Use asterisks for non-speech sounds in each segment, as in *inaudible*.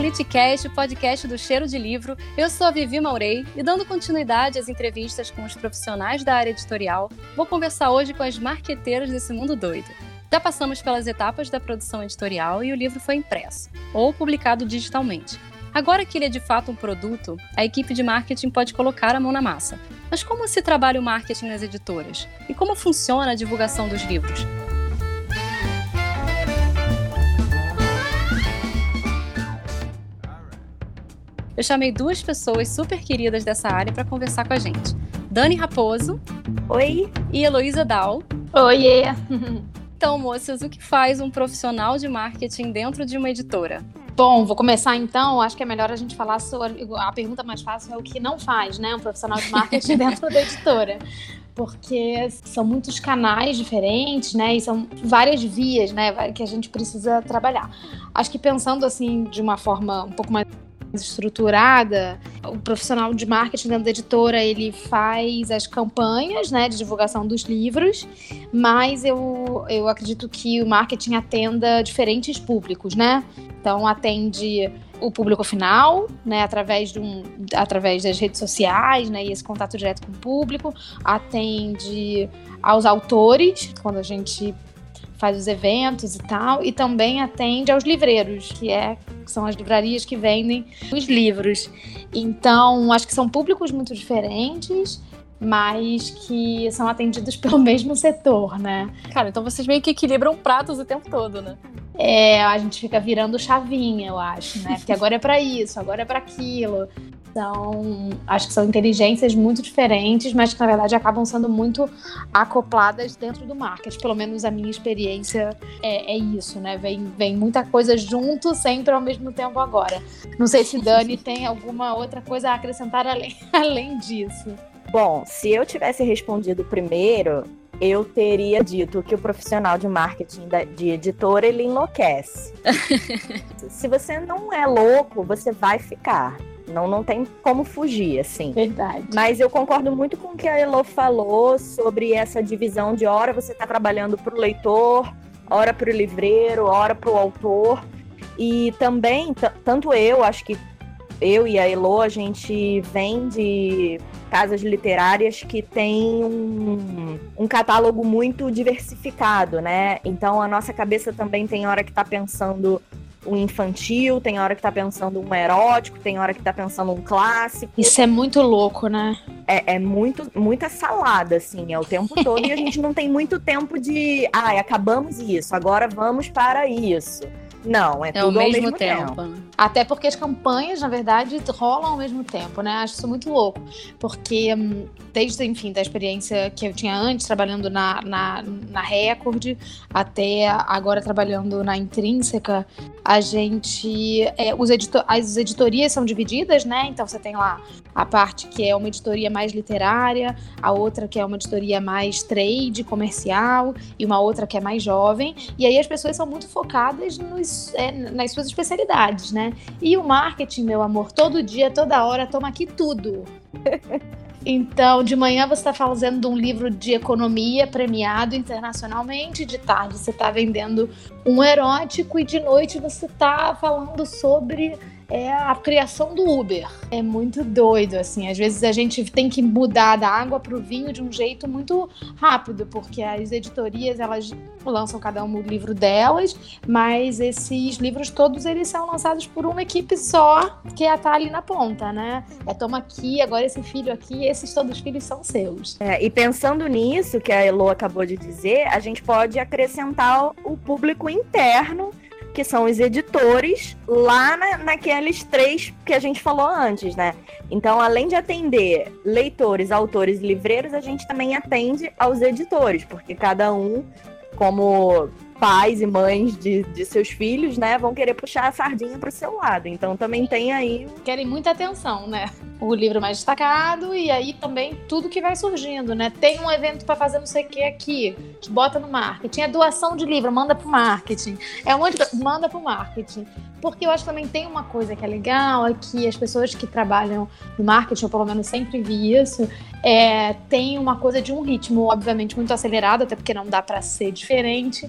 Ao Litcast, o podcast do Cheiro de Livro. Eu sou a Vivi Maurei e, dando continuidade às entrevistas com os profissionais da área editorial, vou conversar hoje com as marqueteiras desse mundo doido. Já passamos pelas etapas da produção editorial e o livro foi impresso, ou publicado digitalmente. Agora que ele é de fato um produto, a equipe de marketing pode colocar a mão na massa. Mas como se trabalha o marketing nas editoras? E como funciona a divulgação dos livros? Eu chamei duas pessoas super queridas dessa área para conversar com a gente. Dani Raposo. Oi. E Heloísa Dal. Oi. Então, moças, o que faz um profissional de marketing dentro de uma editora? Bom, vou começar então. Acho que é melhor a gente falar sobre. A pergunta mais fácil é o que não faz, né? Um profissional de marketing *laughs* dentro da editora. Porque são muitos canais diferentes, né? E são várias vias, né? Que a gente precisa trabalhar. Acho que pensando assim, de uma forma um pouco mais estruturada, o profissional de marketing dentro da editora, ele faz as campanhas, né, de divulgação dos livros, mas eu, eu acredito que o marketing atenda diferentes públicos, né? Então atende o público final, né, através, de um, através das redes sociais, né, e esse contato direto com o público, atende aos autores, quando a gente faz os eventos e tal, e também atende aos livreiros, que, é, que são as livrarias que vendem os livros. Então, acho que são públicos muito diferentes, mas que são atendidos *laughs* pelo mesmo setor, né? Cara, então vocês meio que equilibram pratos o tempo todo, né? É, a gente fica virando chavinha, eu acho, né? Porque agora é para isso, agora é para aquilo. Então, acho que são inteligências muito diferentes, mas que na verdade acabam sendo muito acopladas dentro do marketing. Pelo menos a minha experiência é, é isso, né? Vem, vem muita coisa junto, sempre ao mesmo tempo agora. Não sei se Dani *laughs* tem alguma outra coisa a acrescentar além, *laughs* além disso. Bom, se eu tivesse respondido primeiro, eu teria dito que o profissional de marketing de editora ele enlouquece. *laughs* se você não é louco, você vai ficar. Não, não tem como fugir, assim. Verdade. Mas eu concordo muito com o que a Elo falou sobre essa divisão de hora você está trabalhando para o leitor, hora para o livreiro, hora para o autor. E também, tanto eu, acho que eu e a Elo, a gente vem de casas literárias que têm um, um catálogo muito diversificado, né? Então a nossa cabeça também tem hora que está pensando um infantil, tem hora que tá pensando um erótico, tem hora que tá pensando um clássico. Isso é muito louco, né? É, é muito, muita salada, assim, é o tempo todo e a gente não tem muito tempo de, ai, ah, acabamos isso, agora vamos para isso. Não, é, é tudo ao mesmo, mesmo tempo. tempo. Até porque as campanhas, na verdade, rolam ao mesmo tempo, né? Acho isso muito louco. Porque hum, desde, enfim, da experiência que eu tinha antes, trabalhando na, na, na Record, até agora trabalhando na Intrínseca, a gente. É, os editor, as editorias são divididas, né? Então você tem lá a parte que é uma editoria mais literária, a outra que é uma editoria mais trade, comercial, e uma outra que é mais jovem. E aí as pessoas são muito focadas nos, é, nas suas especialidades, né? E o marketing, meu amor, todo dia, toda hora, toma aqui tudo. *laughs* Então, de manhã você está fazendo um livro de economia premiado internacionalmente, de tarde você está vendendo um erótico e de noite você está falando sobre é a criação do Uber. É muito doido, assim. Às vezes a gente tem que mudar da água para o vinho de um jeito muito rápido, porque as editorias elas lançam cada um o livro delas, mas esses livros todos eles são lançados por uma equipe só que é tá ali na ponta, né? É toma aqui, agora esse filho aqui, esses todos os filhos são seus. É, e pensando nisso que a Elo acabou de dizer, a gente pode acrescentar o público interno que são os editores, lá na, naqueles três que a gente falou antes, né? Então, além de atender leitores, autores e livreiros, a gente também atende aos editores, porque cada um, como pais e mães de, de seus filhos, né, vão querer puxar a sardinha para o seu lado. Então também tem aí. Querem muita atenção, né? O livro mais destacado e aí também tudo que vai surgindo, né? Tem um evento para fazer não sei o que aqui, te bota no marketing. É doação de livro, manda pro marketing. É um monte de... manda pro marketing. Porque eu acho que também tem uma coisa que é legal, é que as pessoas que trabalham no marketing, ou pelo menos sempre vi isso, é, tem uma coisa de um ritmo, obviamente, muito acelerado, até porque não dá para ser diferente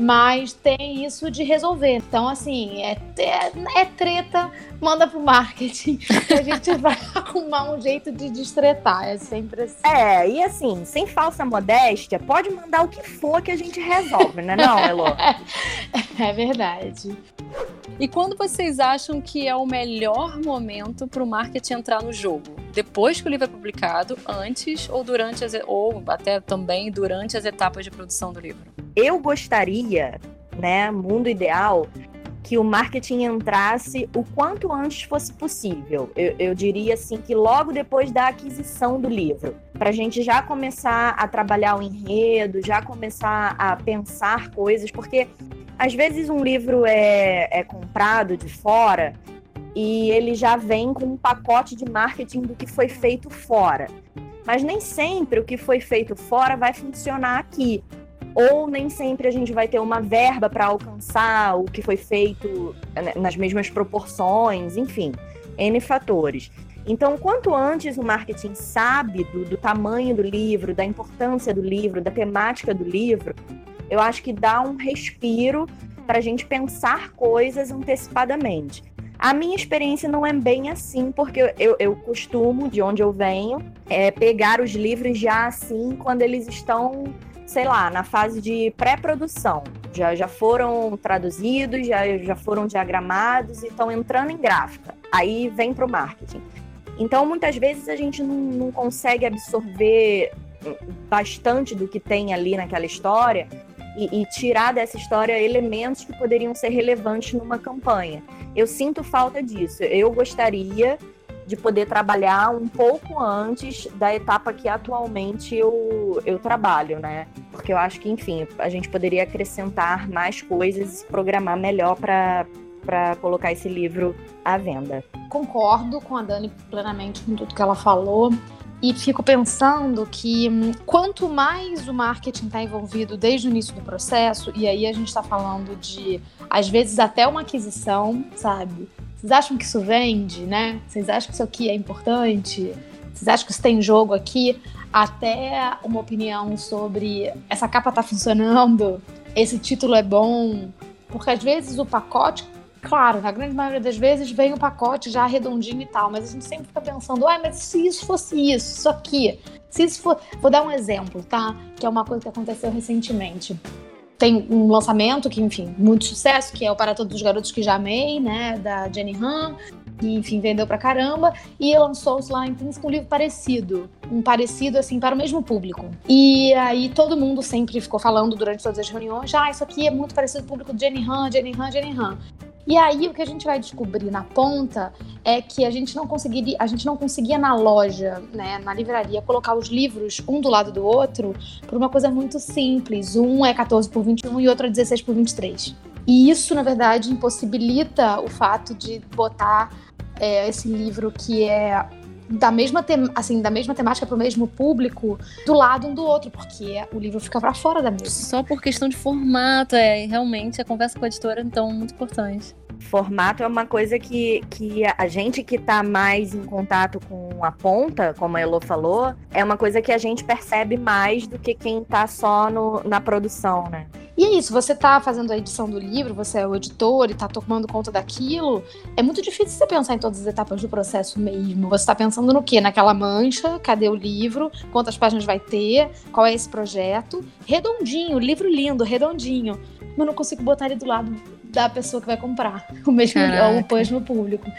mas tem isso de resolver. Então, assim, é, é, é treta, manda pro marketing, a gente vai *laughs* arrumar um jeito de destretar, é sempre assim. É, e assim, sem falsa modéstia, pode mandar o que for que a gente resolve, né não, Elo? *laughs* é verdade. E quando vocês acham que é o melhor momento para o marketing entrar no jogo? Depois que o livro é publicado, antes ou durante as, ou até também durante as etapas de produção do livro? Eu gostaria, né, mundo ideal, que o marketing entrasse o quanto antes fosse possível. Eu, eu diria assim que logo depois da aquisição do livro, para a gente já começar a trabalhar o enredo, já começar a pensar coisas, porque às vezes um livro é, é comprado de fora e ele já vem com um pacote de marketing do que foi feito fora. Mas nem sempre o que foi feito fora vai funcionar aqui. Ou nem sempre a gente vai ter uma verba para alcançar o que foi feito né, nas mesmas proporções, enfim, N fatores. Então, quanto antes o marketing sabe do, do tamanho do livro, da importância do livro, da temática do livro, eu acho que dá um respiro para a gente pensar coisas antecipadamente. A minha experiência não é bem assim, porque eu, eu costumo, de onde eu venho, é, pegar os livros já assim, quando eles estão, sei lá, na fase de pré-produção. Já, já foram traduzidos, já, já foram diagramados e estão entrando em gráfica. Aí vem para o marketing. Então, muitas vezes a gente não, não consegue absorver bastante do que tem ali naquela história e, e, tirar dessa história elementos que poderiam ser relevantes numa campanha. Eu sinto falta disso. Eu gostaria de poder trabalhar um pouco antes da etapa que atualmente eu, eu trabalho, né? Porque eu acho que, enfim, a gente poderia acrescentar mais coisas e programar melhor para para colocar esse livro à venda. Concordo com a Dani plenamente com tudo que ela falou. E fico pensando que hum, quanto mais o marketing está envolvido desde o início do processo, e aí a gente está falando de, às vezes, até uma aquisição, sabe? Vocês acham que isso vende, né? Vocês acham que isso aqui é importante? Vocês acham que isso tem jogo aqui? Até uma opinião sobre essa capa tá funcionando, esse título é bom. Porque às vezes o pacote Claro, na grande maioria das vezes vem o pacote já redondinho e tal, mas a gente sempre fica pensando, ah, mas se isso fosse isso, isso aqui, se isso for. Vou dar um exemplo, tá? Que é uma coisa que aconteceu recentemente. Tem um lançamento que, enfim, muito sucesso, que é o Para Todos os Garotos que Já Amei, né? Da Jenny Han, que, enfim, vendeu pra caramba, e lançou-se lá em Intrínseco um livro parecido, um parecido, assim, para o mesmo público. E aí todo mundo sempre ficou falando durante todas as reuniões, ah, isso aqui é muito parecido com o público de Jenny Han, Jenny Han, Jenny Han. E aí o que a gente vai descobrir na ponta é que a gente não conseguiria, a gente não conseguia na loja, né, na livraria, colocar os livros um do lado do outro por uma coisa muito simples. Um é 14 por 21 e outro é 16 por 23. E isso, na verdade, impossibilita o fato de botar é, esse livro que é da mesma, assim, da mesma temática para o mesmo público do lado um do outro, porque o livro fica para fora da mesa. Só por questão de formato, é realmente a conversa com a editora então muito importante. Formato é uma coisa que, que a gente que está mais em contato com a ponta, como a Elo falou, é uma coisa que a gente percebe mais do que quem está só no, na produção, né? E é isso, você tá fazendo a edição do livro, você é o editor e tá tomando conta daquilo. É muito difícil você pensar em todas as etapas do processo mesmo. Você tá pensando no quê? Naquela mancha, cadê o livro, quantas páginas vai ter, qual é esse projeto. Redondinho, livro lindo, redondinho. Mas não consigo botar ele do lado da pessoa que vai comprar *laughs* o mesmo ou o mesmo público.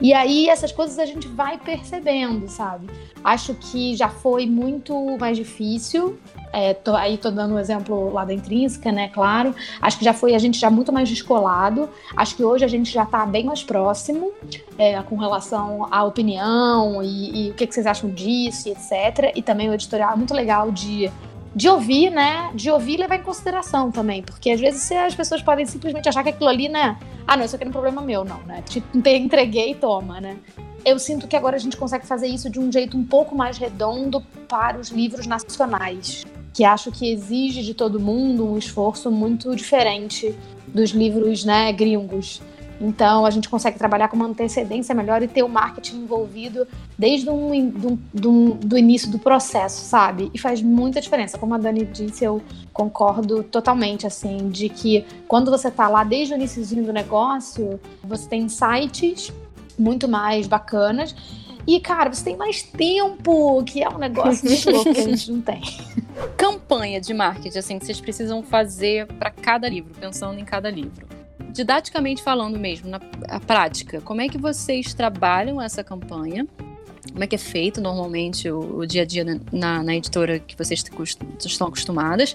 E aí essas coisas a gente vai percebendo, sabe? Acho que já foi muito mais difícil. É, tô, aí tô dando um exemplo lá da intrínseca, né? Claro. Acho que já foi a gente já muito mais descolado. Acho que hoje a gente já tá bem mais próximo é, com relação à opinião e, e o que, que vocês acham disso e etc. E também o editorial é muito legal de de ouvir, né? De ouvir e levar em consideração também. Porque às vezes as pessoas podem simplesmente achar que aquilo ali, né? Ah, não, isso aqui não é um problema meu, não, né? Te entreguei e toma, né? Eu sinto que agora a gente consegue fazer isso de um jeito um pouco mais redondo para os livros nacionais. Que acho que exige de todo mundo um esforço muito diferente dos livros, né, gringos. Então a gente consegue trabalhar com uma antecedência melhor e ter o marketing envolvido desde um, do, do, do início do processo, sabe? E faz muita diferença. Como a Dani disse, eu concordo totalmente, assim, de que quando você tá lá desde o início do negócio, você tem sites muito mais bacanas. E, cara, você tem mais tempo, que é um negócio de louco que a gente não tem. *laughs* Campanha de marketing, assim, que vocês precisam fazer para cada livro, pensando em cada livro. Didaticamente falando mesmo, na prática, como é que vocês trabalham essa campanha? Como é que é feito normalmente o, o dia a dia na, na editora que vocês estão acostumadas?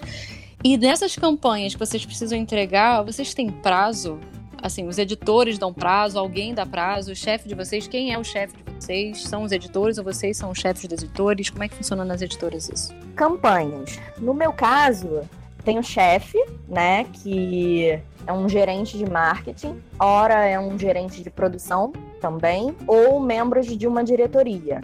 E nessas campanhas que vocês precisam entregar, vocês têm prazo assim, os editores dão prazo, alguém dá prazo, o chefe de vocês, quem é o chefe de vocês? São os editores ou vocês são os chefes dos editores? Como é que funciona nas editoras isso? Campanhas. No meu caso, tem o chefe, né, que é um gerente de marketing, ora é um gerente de produção também, ou membros de uma diretoria.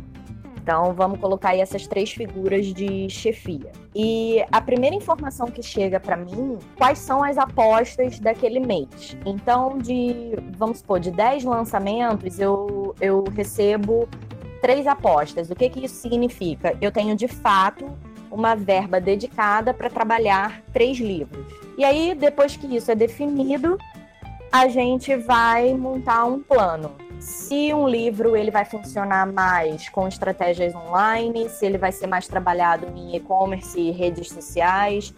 Então, vamos colocar aí essas três figuras de chefia. E a primeira informação que chega para mim, quais são as apostas daquele mês. Então, de, vamos supor, de 10 lançamentos, eu, eu recebo três apostas. O que, que isso significa? Eu tenho, de fato, uma verba dedicada para trabalhar três livros. E aí, depois que isso é definido, a gente vai montar um plano se um livro ele vai funcionar mais com estratégias online, se ele vai ser mais trabalhado em e-commerce e redes sociais,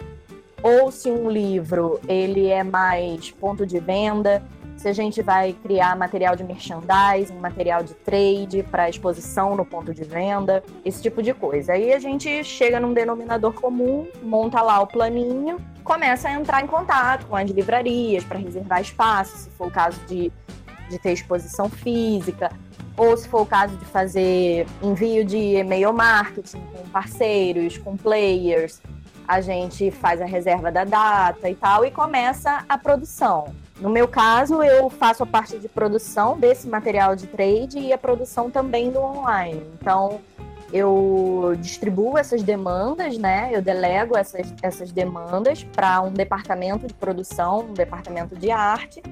ou se um livro ele é mais ponto de venda, se a gente vai criar material de merchandising, material de trade para exposição no ponto de venda, esse tipo de coisa. Aí a gente chega num denominador comum, monta lá o planinho, começa a entrar em contato com as livrarias para reservar espaço, se for o caso de de ter exposição física, ou se for o caso de fazer envio de e-mail marketing com parceiros, com players, a gente faz a reserva da data e tal e começa a produção. No meu caso, eu faço a parte de produção desse material de trade e a produção também do online. Então, eu distribuo essas demandas, né? Eu delego essas, essas demandas para um departamento de produção, um departamento de arte,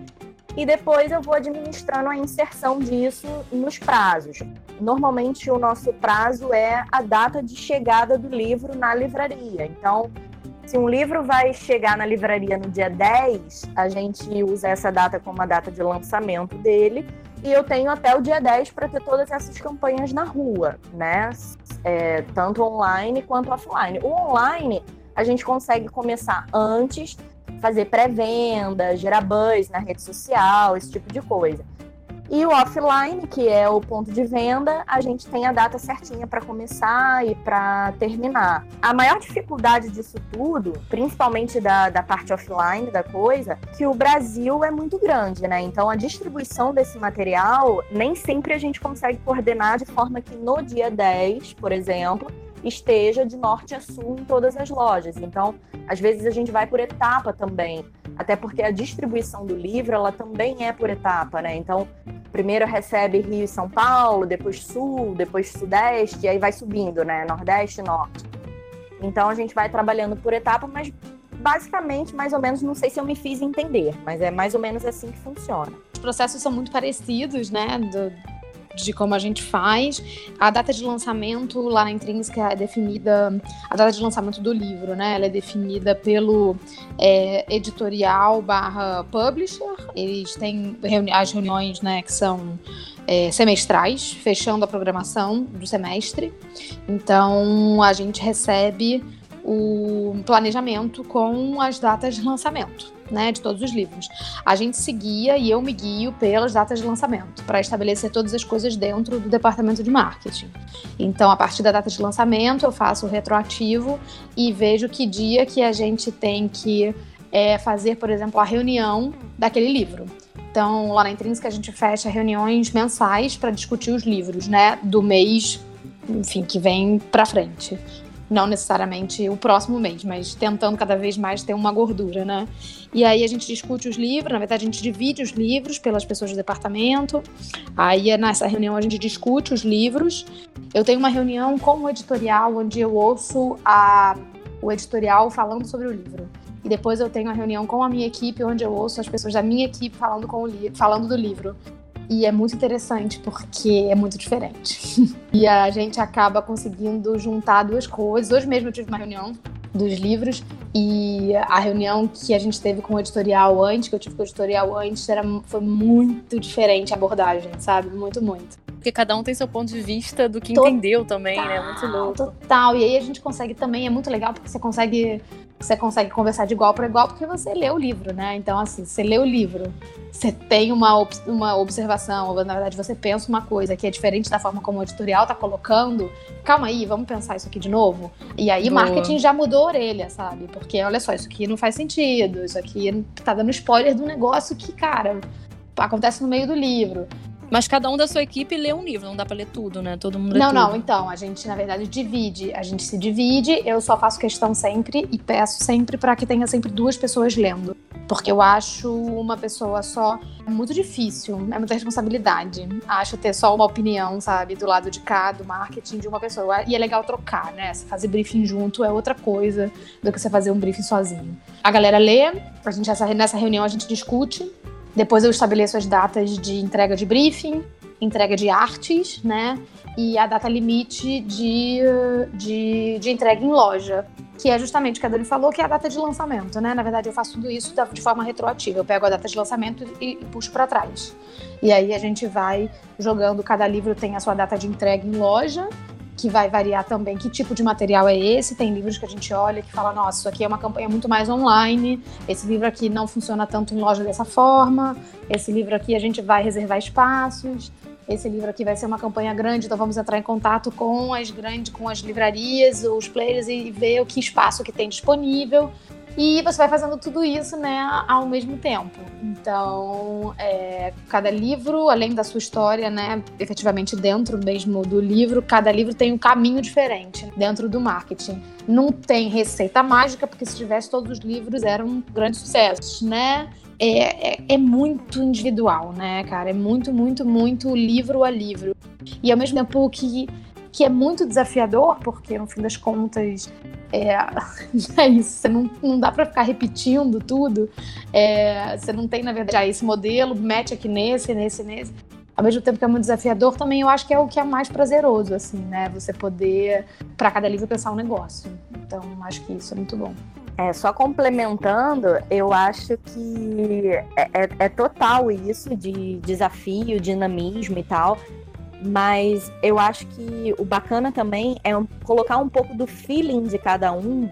e depois eu vou administrando a inserção disso nos prazos. Normalmente o nosso prazo é a data de chegada do livro na livraria. Então, se um livro vai chegar na livraria no dia 10, a gente usa essa data como a data de lançamento dele. E eu tenho até o dia 10 para ter todas essas campanhas na rua, né? É, tanto online quanto offline. O online a gente consegue começar antes fazer pré-venda, gerar buzz na rede social, esse tipo de coisa. E o offline, que é o ponto de venda, a gente tem a data certinha para começar e para terminar. A maior dificuldade disso tudo, principalmente da, da parte offline da coisa, que o Brasil é muito grande, né? Então a distribuição desse material nem sempre a gente consegue coordenar de forma que no dia 10, por exemplo, esteja de norte a sul em todas as lojas. Então, às vezes a gente vai por etapa também, até porque a distribuição do livro ela também é por etapa, né? Então, primeiro recebe Rio e São Paulo, depois Sul, depois Sudeste, e aí vai subindo, né? Nordeste Norte. Então a gente vai trabalhando por etapa, mas basicamente, mais ou menos, não sei se eu me fiz entender, mas é mais ou menos assim que funciona. Os processos são muito parecidos, né? Do, de como a gente faz. A data de lançamento lá na Intrínseca é definida, a data de lançamento do livro, né? Ela é definida pelo é, editorial barra publisher. Eles têm reuni as reuniões, né, que são é, semestrais, fechando a programação do semestre. Então a gente recebe o planejamento com as datas de lançamento né, de todos os livros. A gente seguia e eu me guio pelas datas de lançamento para estabelecer todas as coisas dentro do departamento de marketing. Então, a partir da data de lançamento, eu faço o retroativo e vejo que dia que a gente tem que é, fazer, por exemplo, a reunião daquele livro. Então, lá na Intrínseca, a gente fecha reuniões mensais para discutir os livros, né, do mês, enfim, que vem para frente não necessariamente o próximo mês, mas tentando cada vez mais ter uma gordura, né? E aí a gente discute os livros, na verdade a gente divide os livros pelas pessoas do departamento. Aí nessa reunião a gente discute os livros. Eu tenho uma reunião com o editorial onde eu ouço a, o editorial falando sobre o livro. e depois eu tenho a reunião com a minha equipe, onde eu ouço as pessoas da minha equipe falando, com o falando do livro. E é muito interessante porque é muito diferente. *laughs* e a gente acaba conseguindo juntar duas coisas. Hoje mesmo eu tive uma reunião dos livros e a reunião que a gente teve com o editorial antes, que eu tive com o editorial antes, era, foi muito diferente a abordagem, sabe? Muito, muito. Porque cada um tem seu ponto de vista do que total, entendeu também, né? Muito louco. Total. E aí a gente consegue também, é muito legal porque você consegue você consegue conversar de igual para igual porque você lê o livro, né? Então, assim, você lê o livro, você tem uma, uma observação, ou na verdade você pensa uma coisa que é diferente da forma como o editorial tá colocando. Calma aí, vamos pensar isso aqui de novo. E aí, o marketing já mudou a orelha, sabe? Porque olha só, isso aqui não faz sentido, isso aqui tá dando spoiler do negócio que, cara, acontece no meio do livro. Mas cada um da sua equipe lê um livro, não dá pra ler tudo, né? Todo mundo lê Não, tudo. não, então, a gente, na verdade, divide. A gente se divide, eu só faço questão sempre e peço sempre para que tenha sempre duas pessoas lendo. Porque eu acho uma pessoa só muito difícil, é muita responsabilidade. Acho ter só uma opinião, sabe, do lado de cá, do marketing de uma pessoa. E é legal trocar, né? Você fazer briefing junto é outra coisa do que você fazer um briefing sozinho. A galera lê, a gente nessa reunião a gente discute depois eu estabeleço as datas de entrega de briefing, entrega de artes, né? E a data limite de, de, de entrega em loja, que é justamente o que a Dani falou, que é a data de lançamento, né? Na verdade, eu faço tudo isso de forma retroativa. Eu pego a data de lançamento e, e puxo para trás. E aí a gente vai jogando, cada livro tem a sua data de entrega em loja, que vai variar também que tipo de material é esse. Tem livros que a gente olha que fala, nossa, isso aqui é uma campanha muito mais online, esse livro aqui não funciona tanto em loja dessa forma, esse livro aqui a gente vai reservar espaços, esse livro aqui vai ser uma campanha grande, então vamos entrar em contato com as grandes, com as livrarias, os players e ver o que espaço que tem disponível. E você vai fazendo tudo isso, né, ao mesmo tempo. Então, é, cada livro, além da sua história, né, efetivamente dentro mesmo do livro, cada livro tem um caminho diferente dentro do marketing. Não tem receita mágica, porque se tivesse todos os livros eram grandes sucessos, né? É, é, é, muito individual, né, cara? É muito, muito, muito livro a livro. E ao mesmo tempo que, que é muito desafiador, porque no fim das contas é, *laughs* é isso, você não, não dá para ficar repetindo tudo. É, você não tem, na verdade, ah, esse modelo, mete aqui nesse, nesse, nesse. Ao mesmo tempo que é muito desafiador, também eu acho que é o que é mais prazeroso, assim, né? Você poder, para cada livro, pensar um negócio. Então, acho que isso é muito bom. É, só complementando, eu acho que é, é, é total isso de desafio, dinamismo e tal. Mas eu acho que o bacana também é colocar um pouco do feeling de cada um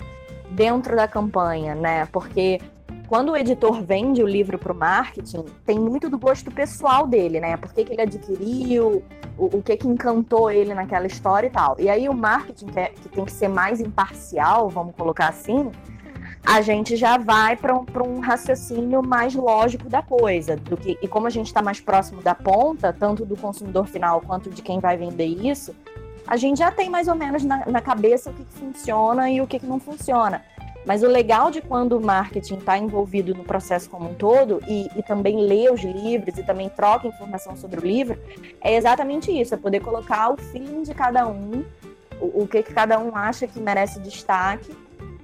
dentro da campanha, né? Porque quando o editor vende o livro para o marketing, tem muito do gosto pessoal dele, né? Por que, que ele adquiriu, o, o, que, que encantou ele naquela história e tal. E aí o marketing, que, é, que tem que ser mais imparcial, vamos colocar assim, a gente já vai para um, um raciocínio mais lógico da coisa. Do que, e como a gente está mais próximo da ponta, tanto do consumidor final quanto de quem vai vender isso, a gente já tem mais ou menos na, na cabeça o que, que, funciona e o que, que, não funciona. Mas o legal de quando o marketing está envolvido no processo como um todo e, e, também lê os livros e também troca informação sobre o livro, é exatamente isso: é poder colocar o feeling de cada um, o, o que, que cada um acha que merece destaque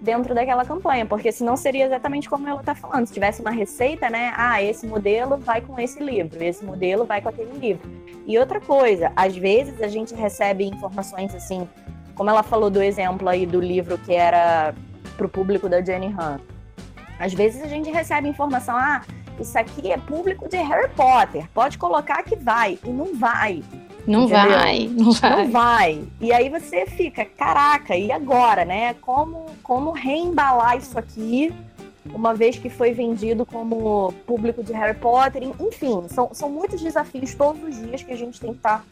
dentro daquela campanha, porque senão seria exatamente como ela está falando. Se tivesse uma receita, né? Ah, esse modelo vai com esse livro, esse modelo vai com aquele livro. E outra coisa, às vezes a gente recebe informações assim, como ela falou do exemplo aí do livro que era para o público da Jenny Han. Às vezes a gente recebe informação, ah, isso aqui é público de Harry Potter, pode colocar que vai, e não vai. Não Entendeu? vai, não vai. Não vai. E aí você fica, caraca, e agora, né? Como, como reembalar isso aqui, uma vez que foi vendido como público de Harry Potter? Enfim, são, são muitos desafios todos os dias que a gente tem que estar tá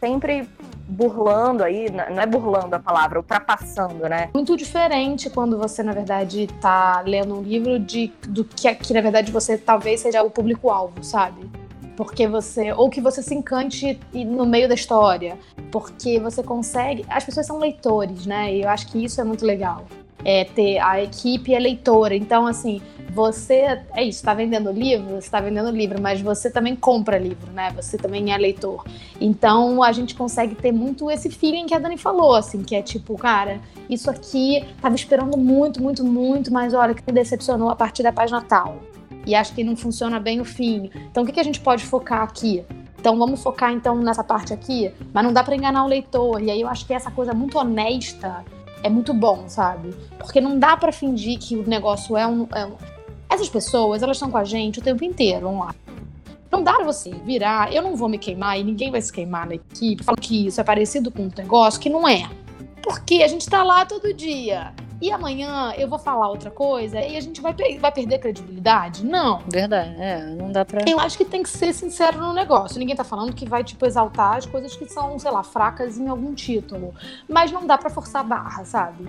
sempre burlando aí, não é burlando a palavra, ultrapassando, né? Muito diferente quando você, na verdade, tá lendo um livro de, do que, que na verdade, você talvez seja o público-alvo, sabe? Porque você ou que você se encante no meio da história, porque você consegue. As pessoas são leitores, né? E eu acho que isso é muito legal. É ter a equipe é leitora, então assim você é isso, está vendendo livro, está vendendo livro, mas você também compra livro, né? Você também é leitor. Então a gente consegue ter muito esse feeling que a Dani falou, assim, que é tipo, cara, isso aqui tava esperando muito, muito, muito, mas olha, que decepcionou a partir da página tal. E acho que não funciona bem o fim. Então o que, que a gente pode focar aqui? Então vamos focar então nessa parte aqui, mas não dá para enganar o leitor. E aí eu acho que essa coisa muito honesta é muito bom, sabe? Porque não dá para fingir que o negócio é um, é um, essas pessoas, elas estão com a gente o tempo inteiro online. Não dá pra você virar, eu não vou me queimar e ninguém vai se queimar na equipe, falando que isso é parecido com um negócio que não é. Porque a gente tá lá todo dia. E amanhã eu vou falar outra coisa e a gente vai, vai perder credibilidade? Não. Verdade, é, não dá pra. Eu acho que tem que ser sincero no negócio. Ninguém tá falando que vai, tipo, exaltar as coisas que são, sei lá, fracas em algum título. Mas não dá para forçar a barra, sabe?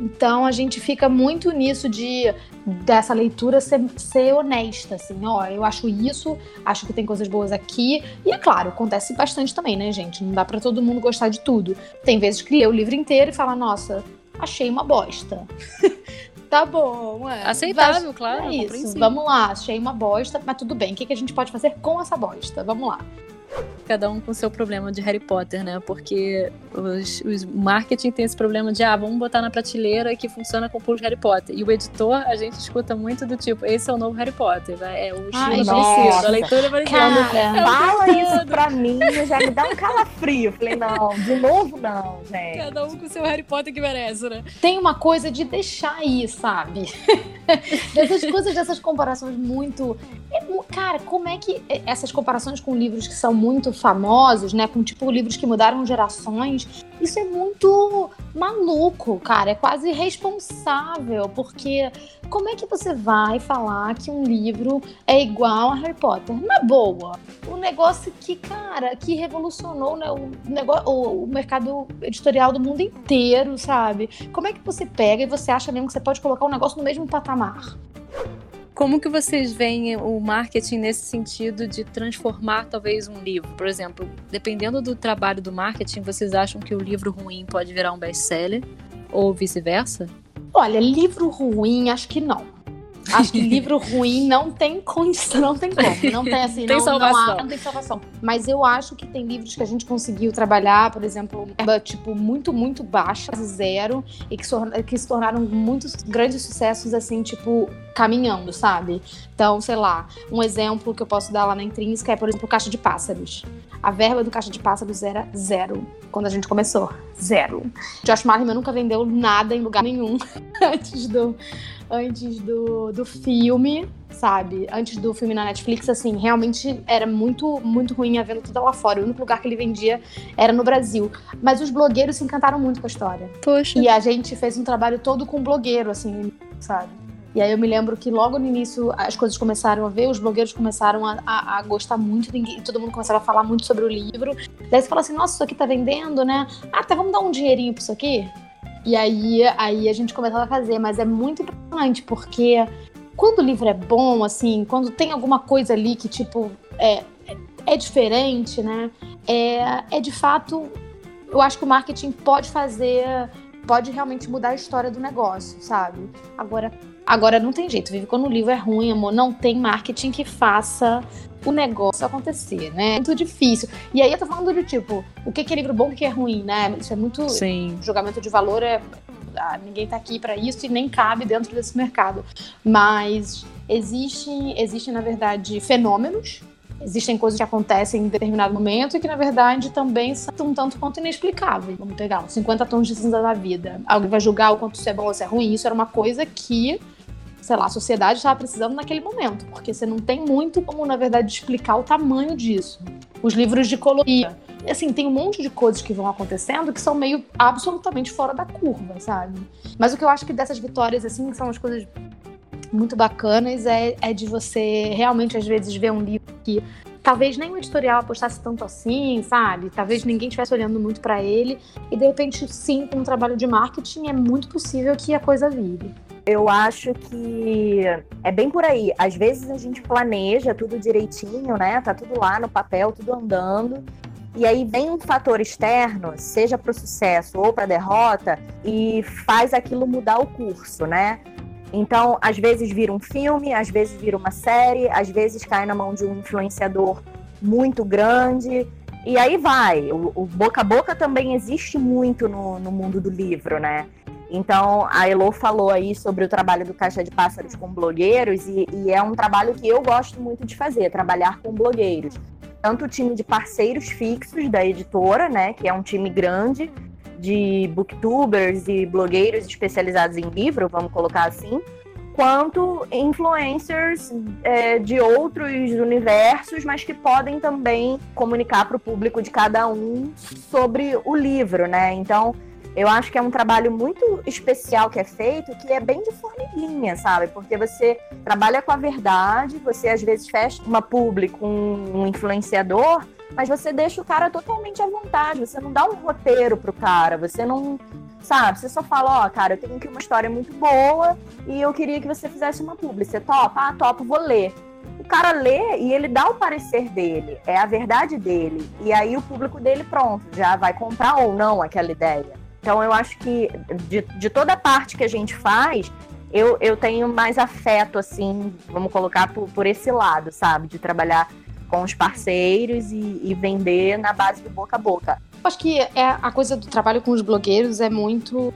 Então a gente fica muito nisso de dessa leitura ser, ser honesta, assim, ó, eu acho isso, acho que tem coisas boas aqui. E é claro, acontece bastante também, né, gente? Não dá para todo mundo gostar de tudo. Tem vezes que lê o livro inteiro e fala, nossa, achei uma bosta. *laughs* tá bom, é. Aceitável, Vai, claro. É isso. Vamos lá, achei uma bosta, mas tudo bem. O que, que a gente pode fazer com essa bosta? Vamos lá cada um com seu problema de Harry Potter, né? Porque os, os marketing tem esse problema de, ah, vamos botar na prateleira que funciona com o público Harry Potter. E o editor, a gente escuta muito do tipo, esse é o novo Harry Potter, é o estilo parecido, a leitura é parecida. fala isso pra mim, já me dá um calafrio. Falei, não, de novo não, gente. Cada um com seu Harry Potter que merece, né? Tem uma coisa de deixar aí, sabe? *laughs* dessas coisas, dessas comparações muito... É cara, como é que essas comparações com livros que são muito famosos, né? Com tipo livros que mudaram gerações. Isso é muito maluco, cara. É quase irresponsável, porque como é que você vai falar que um livro é igual a Harry Potter? Na boa. O um negócio que, cara, que revolucionou né, o, negócio, o, o mercado editorial do mundo inteiro, sabe? Como é que você pega e você acha mesmo que você pode colocar um negócio no mesmo patamar? Como que vocês veem o marketing nesse sentido de transformar talvez um livro? Por exemplo, dependendo do trabalho do marketing, vocês acham que o livro ruim pode virar um best-seller ou vice-versa? Olha, livro ruim, acho que não. Acho que *laughs* livro ruim não tem condição, não tem como. Não tem assim, tem não, salvação. Não, há, não tem salvação. Mas eu acho que tem livros que a gente conseguiu trabalhar, por exemplo, tipo, muito, muito baixa, zero, e que, que se tornaram muitos grandes sucessos, assim, tipo, caminhando, sabe? Então, sei lá, um exemplo que eu posso dar lá na Intrínseca é, por exemplo, Caixa de Pássaros. A verba do Caixa de Pássaros era zero quando a gente começou. Zero. Josh Marley nunca vendeu nada em lugar nenhum *laughs* antes do antes do, do filme, sabe? Antes do filme na Netflix, assim, realmente era muito, muito ruim a venda toda lá fora. O único lugar que ele vendia era no Brasil. Mas os blogueiros se encantaram muito com a história. Poxa. E a gente fez um trabalho todo com blogueiro, assim, sabe? E aí eu me lembro que logo no início as coisas começaram a ver, os blogueiros começaram a, a, a gostar muito, e todo mundo começava a falar muito sobre o livro. Daí você fala assim, nossa, isso aqui tá vendendo, né? Ah, tá, vamos dar um dinheirinho pra isso aqui? E aí, aí a gente começava a fazer, mas é muito importante, porque quando o livro é bom, assim, quando tem alguma coisa ali que, tipo, é, é diferente, né? É, é de fato. Eu acho que o marketing pode fazer. Pode realmente mudar a história do negócio, sabe? Agora, agora não tem jeito. Vive quando o livro é ruim, amor. Não tem marketing que faça o negócio acontecer, né? É muito difícil. E aí eu tô falando de tipo, o que é livro bom, o que é ruim, né? Isso é muito. Sim. Julgamento de valor é. Ah, ninguém tá aqui para isso e nem cabe dentro desse mercado. Mas existem, existem, na verdade, fenômenos existem coisas que acontecem em determinado momento e que, na verdade, também são um tanto quanto inexplicáveis. Vamos pegar uns 50 tons de cinza da vida. Alguém vai julgar o quanto isso é bom ou isso é ruim. Isso era uma coisa que sei lá, a sociedade estava precisando naquele momento, porque você não tem muito como, na verdade, explicar o tamanho disso. Os livros de colorir. Assim, tem um monte de coisas que vão acontecendo que são meio absolutamente fora da curva, sabe? Mas o que eu acho que dessas vitórias, assim, são as coisas muito bacanas, é, é de você realmente, às vezes, ver um livro que talvez nem o editorial apostasse tanto assim, sabe? Talvez ninguém estivesse olhando muito para ele. E de repente, sim, com um trabalho de marketing, é muito possível que a coisa vire. Eu acho que é bem por aí. Às vezes a gente planeja tudo direitinho, né? Tá tudo lá no papel, tudo andando. E aí vem um fator externo, seja para o sucesso ou para a derrota, e faz aquilo mudar o curso, né? Então, às vezes vira um filme, às vezes vira uma série, às vezes cai na mão de um influenciador muito grande. E aí vai. O, o boca a boca também existe muito no, no mundo do livro, né? Então, a Elo falou aí sobre o trabalho do Caixa de Pássaros com blogueiros, e, e, é um trabalho que eu gosto muito de fazer, trabalhar com blogueiros. Tanto o time de parceiros fixos da editora, né, que é um time grande, de booktubers e blogueiros especializados em livro, vamos colocar assim, quanto influencers é, de outros universos, mas que podem também comunicar para o público de cada um sobre o livro, né? Então, eu acho que é um trabalho muito especial que é feito, que é bem de formiguinha, sabe? Porque você trabalha com a verdade, você às vezes fecha uma publi com um influenciador, mas você deixa o cara totalmente à vontade, você não dá um roteiro pro cara, você não. Sabe, você só fala, ó, oh, cara, eu tenho aqui uma história muito boa e eu queria que você fizesse uma publi. Você topa? Ah, topo, vou ler. O cara lê e ele dá o parecer dele, é a verdade dele. E aí o público dele, pronto, já vai comprar ou não aquela ideia. Então eu acho que de, de toda parte que a gente faz, eu, eu tenho mais afeto, assim, vamos colocar por, por esse lado, sabe? De trabalhar com os parceiros e, e vender na base do boca a boca. Acho que é, a coisa do trabalho com os blogueiros é muito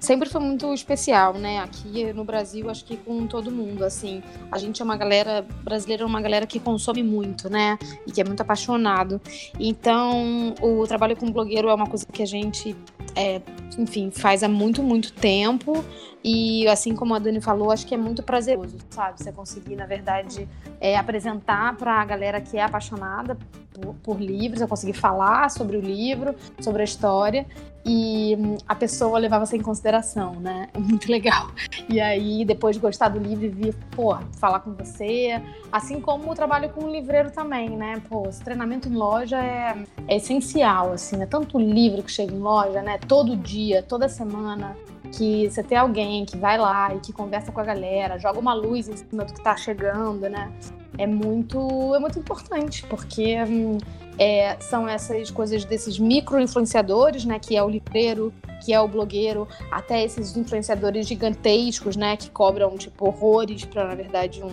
sempre foi muito especial, né? Aqui no Brasil, acho que com todo mundo, assim. A gente é uma galera, brasileira é uma galera que consome muito, né? E que é muito apaixonado. Então, o trabalho com blogueiro é uma coisa que a gente, é, enfim, faz há muito, muito tempo. E assim como a Dani falou, acho que é muito prazeroso, sabe? Você conseguir, na verdade, é, apresentar para a galera que é apaixonada por, por, livros, eu conseguir falar sobre o livro, sobre a história e hum, a pessoa levar você em consideração, né? *laughs* Muito legal. E aí, depois de gostar do livro vir, pô, falar com você. Assim como o trabalho com o livreiro também, né? Pô, esse treinamento em loja é, é essencial, assim, é tanto livro que chega em loja, né? Todo dia, toda semana que você tem alguém que vai lá e que conversa com a galera, joga uma luz em cima do que está chegando, né? É muito, é muito importante, porque hum, é, são essas coisas desses micro-influenciadores, né? Que é o livreiro, que é o blogueiro, até esses influenciadores gigantescos, né? Que cobram, tipo, horrores para, na verdade, um,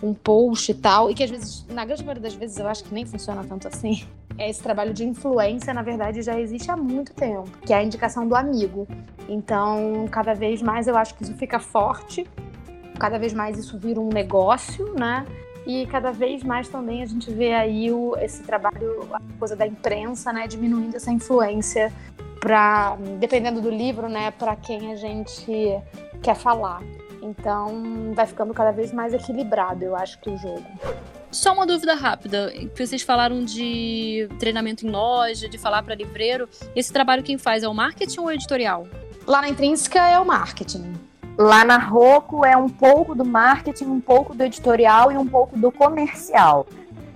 um post e tal. E que, às vezes, na grande maioria das vezes, eu acho que nem funciona tanto assim. É esse trabalho de influência, na verdade, já existe há muito tempo, que é a indicação do amigo. Então, cada vez mais eu acho que isso fica forte, cada vez mais isso vira um negócio, né? E cada vez mais também a gente vê aí o, esse trabalho, a coisa da imprensa, né, diminuindo essa influência para, dependendo do livro, né, para quem a gente quer falar. Então, vai ficando cada vez mais equilibrado, eu acho que o jogo. Só uma dúvida rápida. Vocês falaram de treinamento em loja, de falar para livreiro. Esse trabalho quem faz é o marketing ou o editorial? Lá na Intrínseca é o marketing. Lá na Roco é um pouco do marketing, um pouco do editorial e um pouco do comercial.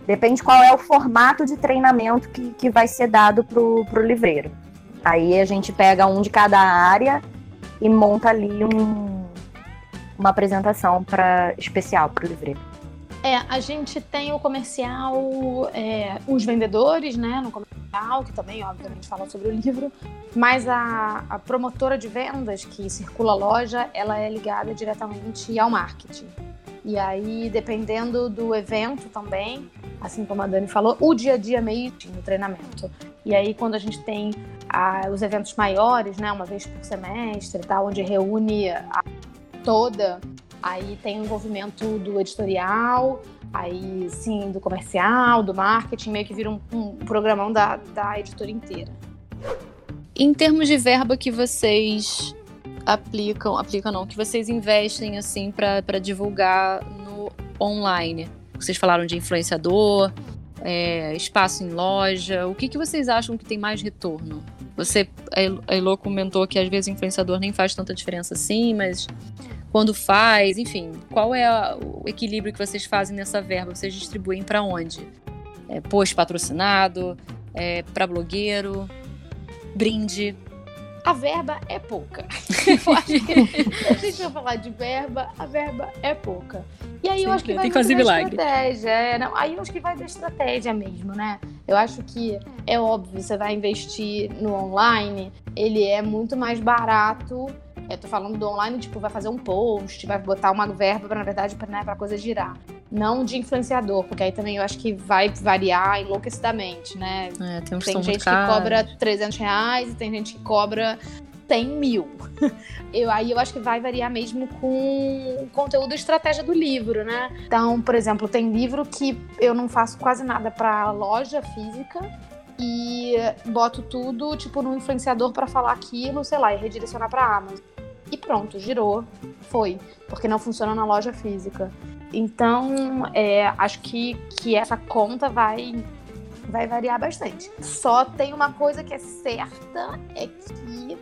Depende qual é o formato de treinamento que, que vai ser dado para o livreiro. Aí a gente pega um de cada área e monta ali um, uma apresentação pra, especial para o livreiro. É, a gente tem o comercial, é, os vendedores, né, no comercial, que também, obviamente, fala sobre o livro, mas a, a promotora de vendas que circula a loja, ela é ligada diretamente ao marketing. E aí, dependendo do evento também, assim como a Dani falou, o dia a dia mesmo no treinamento. E aí, quando a gente tem ah, os eventos maiores, né, uma vez por semestre e tal, onde reúne a toda Aí tem o envolvimento do editorial, aí sim do comercial, do marketing, meio que vira um, um programão da, da editora inteira. Em termos de verba que vocês aplicam, aplicam não, que vocês investem assim para divulgar no online. Vocês falaram de influenciador, é, espaço em loja. O que, que vocês acham que tem mais retorno? Você, a Elo comentou que às vezes o influenciador nem faz tanta diferença assim, mas quando faz, enfim, qual é a, o equilíbrio que vocês fazem nessa verba? Vocês distribuem para onde? É, post patrocinado, é, para blogueiro, brinde. A verba é pouca. *laughs* eu acho que a gente vai falar de verba, a verba é pouca. E aí Sim, eu acho que vai ter que milagre. estratégia. É, não, aí eu acho que vai da estratégia mesmo, né? Eu acho que é óbvio, você vai investir no online, ele é muito mais barato Eu tô falando do online, tipo, vai fazer um post, vai botar uma verba para na verdade, pra, né, pra coisa girar. Não de influenciador, porque aí também eu acho que vai variar enlouquecidamente, né? É, tem, tem gente que cobra 300 reais e tem gente que cobra 100 mil. *laughs* Eu, aí eu acho que vai variar mesmo com o conteúdo e estratégia do livro, né? Então, por exemplo, tem livro que eu não faço quase nada para loja física e boto tudo, tipo, no influenciador para falar aquilo, sei lá, e redirecionar para Amazon. E pronto, girou, foi, porque não funciona na loja física. Então, é, acho que, que essa conta vai vai variar bastante. Só tem uma coisa que é certa, é que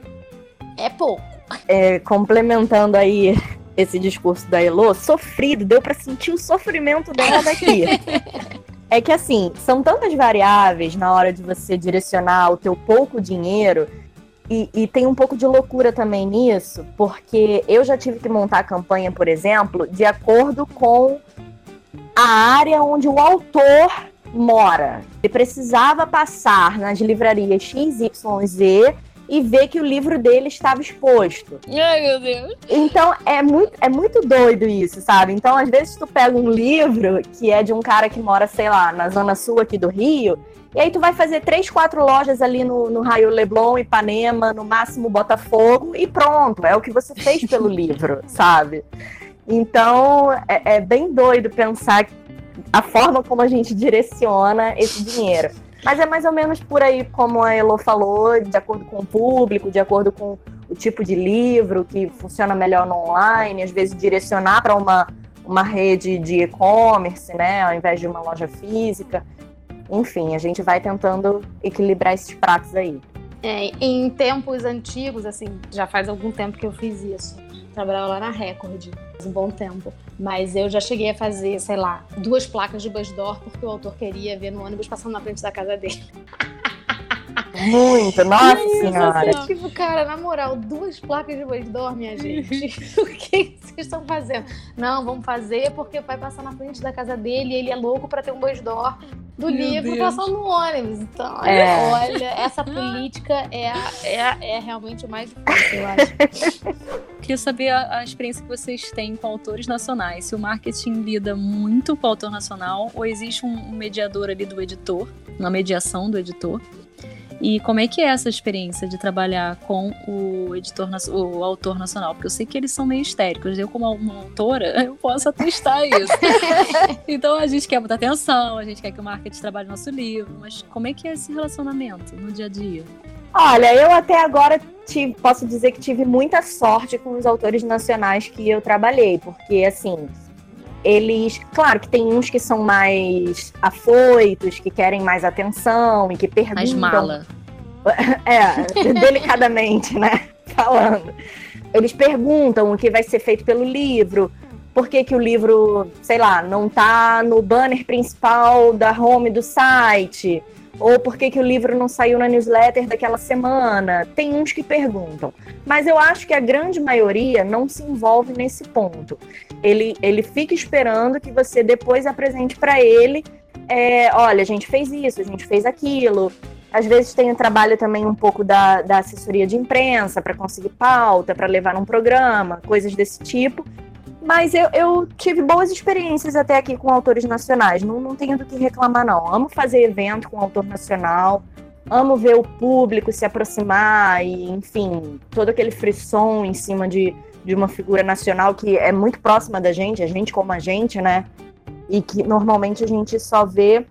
é pouco. É, complementando aí esse discurso da Elo, sofrido, deu para sentir o sofrimento dela daqui. *laughs* é que assim, são tantas variáveis na hora de você direcionar o teu pouco dinheiro e, e, tem um pouco de loucura também nisso, porque eu já tive que montar a campanha, por exemplo, de acordo com a área onde o autor mora. Ele precisava passar nas livrarias XYZ e ver que o livro dele estava exposto. Ai, meu Deus. Então é muito, é muito doido isso, sabe? Então, às vezes, tu pega um livro que é de um cara que mora, sei lá, na zona sul aqui do Rio, e aí tu vai fazer três, quatro lojas ali no, no Raio Leblon, Ipanema, no máximo Botafogo, e pronto, é o que você fez pelo *laughs* livro, sabe? Então é, é bem doido pensar a forma como a gente direciona esse dinheiro. Mas é mais ou menos por aí, como a Elo falou, de acordo com o público, de acordo com o tipo de livro que funciona melhor no online, às vezes direcionar para uma, uma rede de e-commerce, né, ao invés de uma loja física. Enfim, a gente vai tentando equilibrar esses pratos aí. É, em tempos antigos, assim, já faz algum tempo que eu fiz isso. Trabalhava lá na Record, um bom tempo. Mas eu já cheguei a fazer, sei lá, duas placas de Busdor porque o autor queria ver no ônibus passando na frente da casa dele. *laughs* Muito, nossa senhora. Assim, tipo, cara, na moral, duas placas de Busdor, minha gente. *laughs* o que vocês estão fazendo? Não, vamos fazer porque vai passar na frente da casa dele e ele é louco para ter um Busdor do Meu livro Deus. passando no ônibus. Então, é. olha, essa política é, é, é realmente o mais difícil, eu acho. Queria saber a, a, experiência que vocês têm com autores nacionais. Se o marketing lida muito com o autor nacional ou existe um, um mediador ali do editor, uma mediação do editor. E como é que é essa experiência de trabalhar com o editor, o autor nacional? Porque eu sei que eles são meio histéricos. Eu, como uma autora, *laughs* eu posso atestar isso. *laughs* então a gente quer muita atenção, a gente quer que o marketing trabalhe no nosso livro, mas como é que é esse relacionamento no dia a dia? Olha, eu até agora tive, posso dizer que tive muita sorte com os autores nacionais que eu trabalhei, porque assim, eles, claro que tem uns que são mais afoitos, que querem mais atenção e que perguntam. Mais mala. *laughs* É, delicadamente, né? *laughs* Falando. Eles perguntam o que vai ser feito pelo livro, por que, que o livro, sei lá, não tá no banner principal da home do site, ou por que, que o livro não saiu na newsletter daquela semana. Tem uns que perguntam. Mas eu acho que a grande maioria não se envolve nesse ponto. Ele, ele fica esperando que você depois apresente para ele: é, olha, a gente fez isso, a gente fez aquilo. Às vezes tem o trabalho também um pouco da, da assessoria de imprensa para conseguir pauta, para levar num programa, coisas desse tipo. Mas eu, eu, tive boas experiências até aqui com autores nacionais. Não, não tenho do que reclamar, não. Amo fazer evento com autor nacional. Amo ver o público se aproximar e, enfim, todo aquele frisson em cima de, de uma figura nacional que é muito próxima da gente, a gente como a gente, né? E que normalmente a gente só vê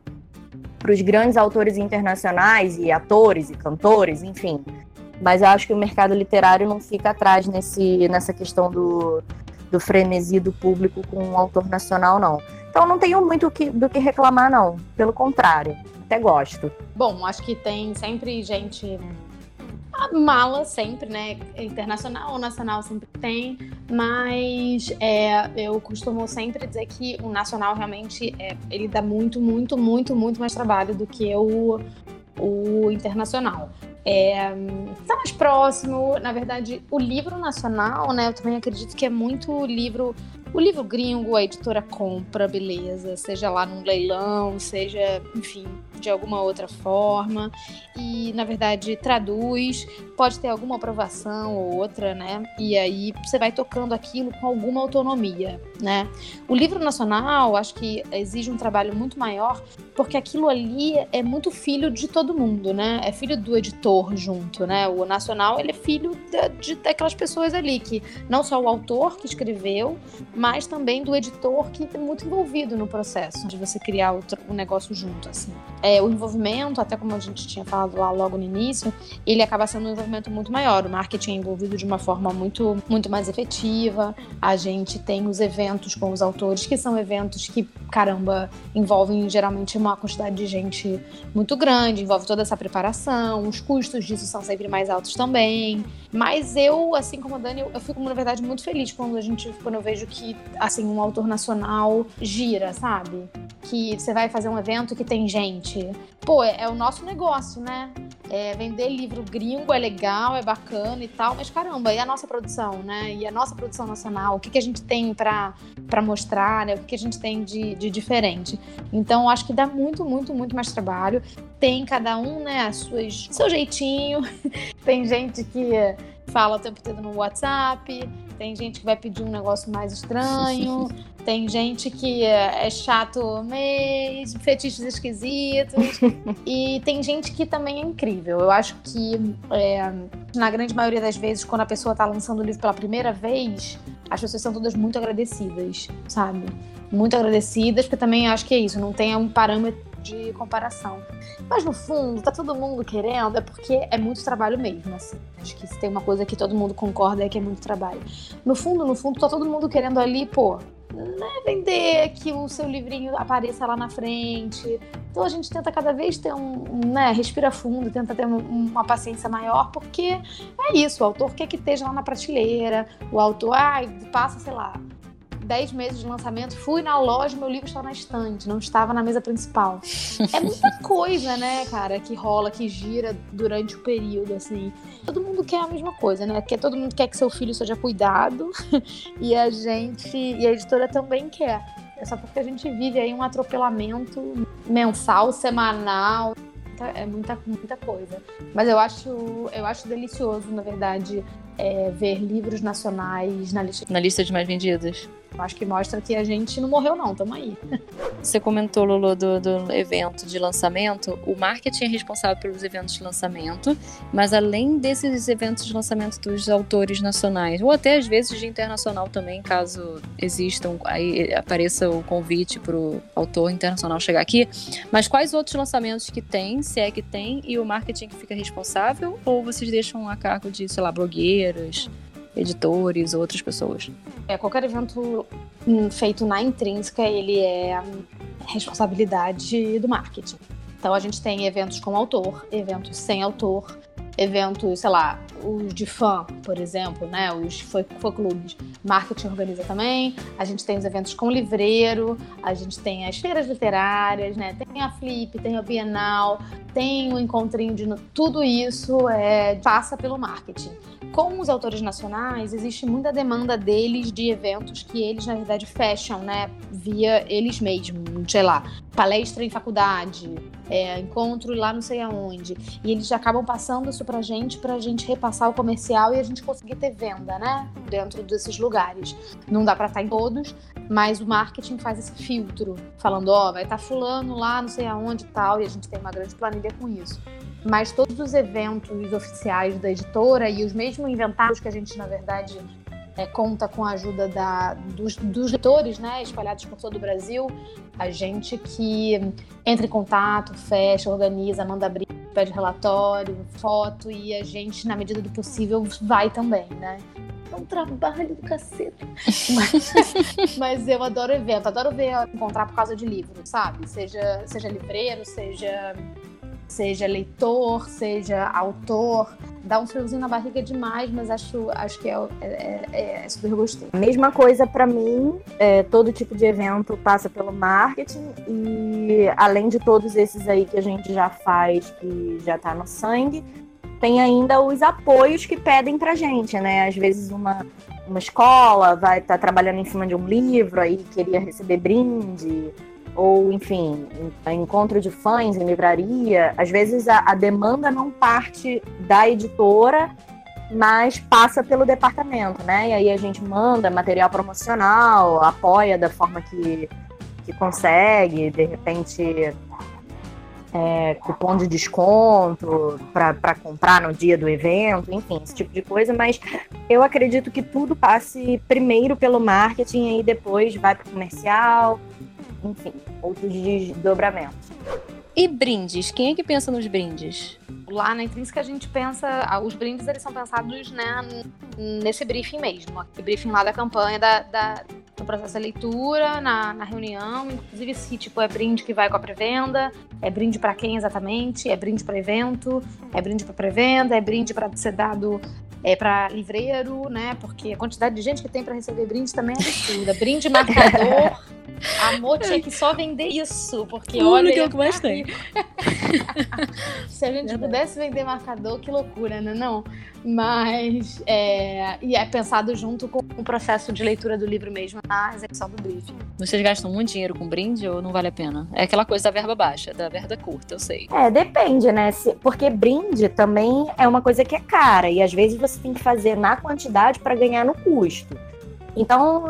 para os grandes autores internacionais e atores e cantores, enfim. Mas eu acho que o mercado literário não fica atrás nesse, nessa questão do, do frenesi do público com um autor nacional, não. Então não tenho muito que, do que reclamar, não. Pelo contrário, até gosto. Bom, acho que tem sempre gente mala sempre, né? Internacional ou nacional sempre tem, mas é, eu costumo sempre dizer que o nacional realmente é, ele dá muito, muito, muito, muito mais trabalho do que o, o internacional é, tá mais próximo. Na verdade, o livro nacional, né? Eu também acredito que é muito livro. O livro gringo, a editora compra, beleza. Seja lá num leilão, seja, enfim, de alguma outra forma e, na verdade, traduz, pode ter alguma aprovação ou outra, né? E aí você vai tocando aquilo com alguma autonomia, né? O livro nacional, acho que exige um trabalho muito maior, porque aquilo ali é muito filho de todo mundo, né? É filho do editor junto, né? O nacional, ele é filho de, de daquelas pessoas ali que não só o autor que escreveu, mas também do editor que é muito envolvido no processo de você criar o, negócio junto, assim. É, o envolvimento, até como a gente tinha falado lá logo no início, ele acaba sendo um envolvimento muito maior. O marketing é envolvido de uma forma muito, muito mais efetiva. A gente tem os eventos com os autores, que são eventos que, caramba, envolvem geralmente uma quantidade de gente muito grande, envolve toda essa preparação, os custos disso são sempre mais altos também. Mas eu, assim como a Dani, eu, eu fico, na verdade, muito feliz quando a gente, quando eu vejo que, assim, um autor nacional gira, sabe? Que você vai fazer um evento que tem gente. Pô, é, é o nosso negócio, né? É, vender livro gringo é legal, é bacana e tal, mas caramba, e a nossa produção, né? E a nossa produção nacional, o que, que a gente tem para mostrar, né? O que, que a gente tem de, de diferente. Então, acho que dá muito, muito, muito mais trabalho. Tem cada um, né, as suas, seu jeitinho. *laughs* tem gente que fala o tempo todo no WhatsApp, tem gente que vai pedir um negócio mais estranho, *laughs* tem gente que é, é chato mês, fetiches esquisitos, *laughs* e tem gente que também é incrível. Eu acho que, é, na grande maioria das vezes, quando a pessoa está lançando o livro pela primeira vez, as pessoas são todas muito agradecidas, sabe? Muito agradecidas, porque também acho que é isso, não tem um parâmetro de comparação. Mas no fundo, tá todo mundo querendo, é porque é muito trabalho mesmo, assim. Acho que se tem uma coisa que todo mundo concorda é que é muito trabalho. No fundo, no fundo, tá todo mundo querendo ali, pô, né, vender que o seu livrinho apareça lá na frente. Então a gente tenta cada vez ter um, né, respira fundo, tenta ter um, uma paciência maior, porque é isso, o autor quer que esteja lá na prateleira, o autor, ai, passa, sei lá, 10 meses de lançamento, fui na loja, meu livro estava na estante, não estava na mesa principal. É muita *laughs* coisa, né, cara, que rola, que gira durante o período, assim. Todo mundo quer a mesma coisa, né? Porque todo mundo quer que seu filho seja cuidado *laughs* e a gente, e a editora também quer. É só porque a gente vive aí um atropelamento mensal, semanal, é muita, muita coisa. Mas eu acho, eu acho delicioso, na verdade, é, ver livros nacionais na lista. Na lista de mais vendidas. Eu acho que mostra que a gente não morreu, não, tamo aí. *laughs* Você comentou, Lulu, do, do evento de lançamento. O marketing é responsável pelos eventos de lançamento, mas além desses eventos de lançamento dos autores nacionais, ou até às vezes de internacional também, caso existam, aí apareça o convite para o autor internacional chegar aqui. Mas quais outros lançamentos que tem, se é que tem, e o marketing que fica responsável? Ou vocês deixam a cargo de, sei lá, blogueiras? Editores, outras pessoas. É, qualquer evento hum, feito na intrínseca, ele é responsabilidade do marketing. Então a gente tem eventos com autor, eventos sem autor, eventos, sei lá, os de fã, por exemplo, né? Os fã-clubes. Marketing organiza também. A gente tem os eventos com livreiro, a gente tem as feiras literárias, né? Tem a Flip, tem a Bienal, tem o encontrinho de... Tudo isso é, passa pelo marketing. Com os autores nacionais, existe muita demanda deles de eventos que eles, na verdade, fecham, né? Via eles mesmos, sei lá, palestra em faculdade, é, encontro lá não sei aonde. E eles acabam passando isso pra gente, pra gente repassar o comercial e a gente conseguir ter venda, né? Dentro desses lugares. Não dá pra estar em todos, mas o marketing faz esse filtro, falando, ó, oh, vai estar fulano lá, não sei aonde e tal, e a gente tem uma grande planilha com isso mas todos os eventos oficiais da editora e os mesmos inventários que a gente, na verdade, é, conta com a ajuda da, dos, dos leitores, né, espalhados por todo o Brasil, a gente que entra em contato, fecha, organiza, manda abrir, pede relatório, foto e a gente, na medida do possível, vai também, né? É um trabalho do cacete. Mas, *laughs* mas eu adoro evento, adoro ver encontrar por causa de livro, sabe? Seja, seja livreiro, seja seja leitor, seja autor. Dá um friozinho na barriga demais, mas acho, acho que é, é, é, é super gostoso. Mesma coisa para mim, é, todo tipo de evento passa pelo marketing e além de todos esses aí que a gente já faz, que já está no sangue, tem ainda os apoios que pedem pra gente, né? Às vezes uma, uma escola vai estar tá trabalhando em cima de um livro aí queria receber brinde, ou enfim, encontro de fãs em livraria, às vezes a, a demanda não parte da editora, mas passa pelo departamento, né? E aí a gente manda material promocional, apoia da forma que, que consegue, de repente é, cupom de desconto para comprar no dia do evento, enfim, esse tipo de coisa, mas eu acredito que tudo passe primeiro pelo marketing e depois vai para o comercial, enfim, outros desdobramentos. E brindes? Quem é que pensa nos brindes? Lá na Intrínseca a gente pensa, ah, os brindes eles são pensados né, nesse briefing mesmo, aquele briefing lá da campanha da, da no processo da leitura, na, na reunião, inclusive se tipo é brinde que vai com a pré-venda, é brinde para quem exatamente, é brinde para evento, é brinde para pré-venda, é brinde para ser dado é para livreiro, né? Porque a quantidade de gente que tem para receber brinde também é absurda. Brinde *laughs* marcador. Amor tinha que só vender isso, porque Tudo olha. que é o que mais tem. *laughs* Se a gente Verdade. pudesse vender marcador, que loucura, né? Não. Mas. É... E é pensado junto com o processo de leitura do livro mesmo, na execução do briefing. Vocês gastam muito dinheiro com brinde ou não vale a pena? É aquela coisa da verba baixa, da verba curta, eu sei. É, depende, né? Porque brinde também é uma coisa que é cara. E às vezes você tem que fazer na quantidade para ganhar no custo. Então,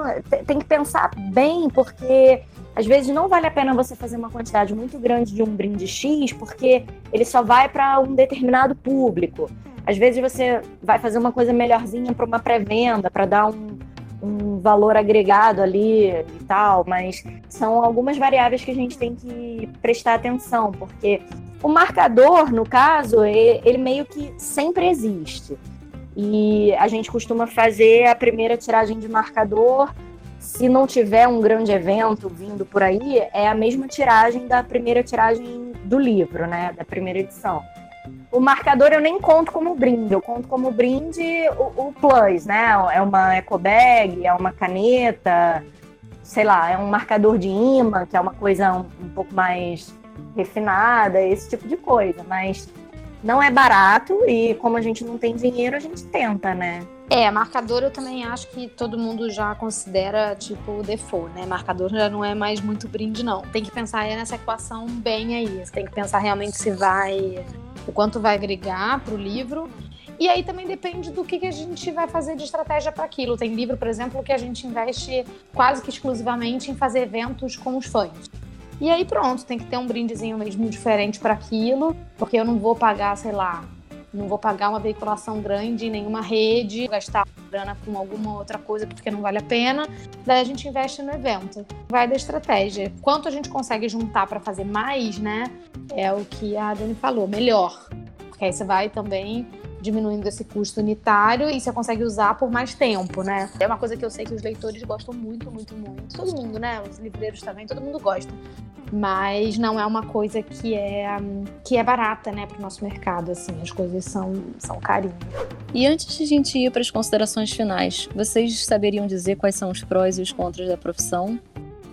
tem que pensar bem, porque às vezes não vale a pena você fazer uma quantidade muito grande de um brinde X, porque ele só vai para um determinado público. Às vezes você vai fazer uma coisa melhorzinha para uma pré-venda, para dar um, um valor agregado ali e tal, mas são algumas variáveis que a gente tem que prestar atenção, porque o marcador, no caso, ele meio que sempre existe. E a gente costuma fazer a primeira tiragem de marcador. Se não tiver um grande evento vindo por aí, é a mesma tiragem da primeira tiragem do livro, né? Da primeira edição. O marcador eu nem conto como brinde, eu conto como brinde o, o plus, né? É uma eco bag, é uma caneta, sei lá, é um marcador de imã, que é uma coisa um, um pouco mais refinada, esse tipo de coisa. Mas não é barato e como a gente não tem dinheiro, a gente tenta, né? É, marcador eu também acho que todo mundo já considera tipo default, né? Marcador já não é mais muito brinde, não. Tem que pensar nessa equação bem aí. Você tem que pensar realmente se vai. o quanto vai agregar para o livro. E aí também depende do que, que a gente vai fazer de estratégia para aquilo. Tem livro, por exemplo, que a gente investe quase que exclusivamente em fazer eventos com os fãs. E aí pronto, tem que ter um brindezinho mesmo diferente para aquilo, porque eu não vou pagar, sei lá, não vou pagar uma veiculação grande em nenhuma rede, gastar grana com alguma outra coisa porque não vale a pena. Daí a gente investe no evento. Vai da estratégia. Quanto a gente consegue juntar para fazer mais, né? É o que a Dani falou, melhor. Porque aí você vai também diminuindo esse custo unitário e você consegue usar por mais tempo, né? É uma coisa que eu sei que os leitores gostam muito, muito, muito. Todo mundo, né? Os livreiros também, todo mundo gosta. Mas não é uma coisa que é, que é barata, né, para o nosso mercado, assim. As coisas são, são carinhas. E antes de a gente ir para as considerações finais, vocês saberiam dizer quais são os prós e os contras da profissão?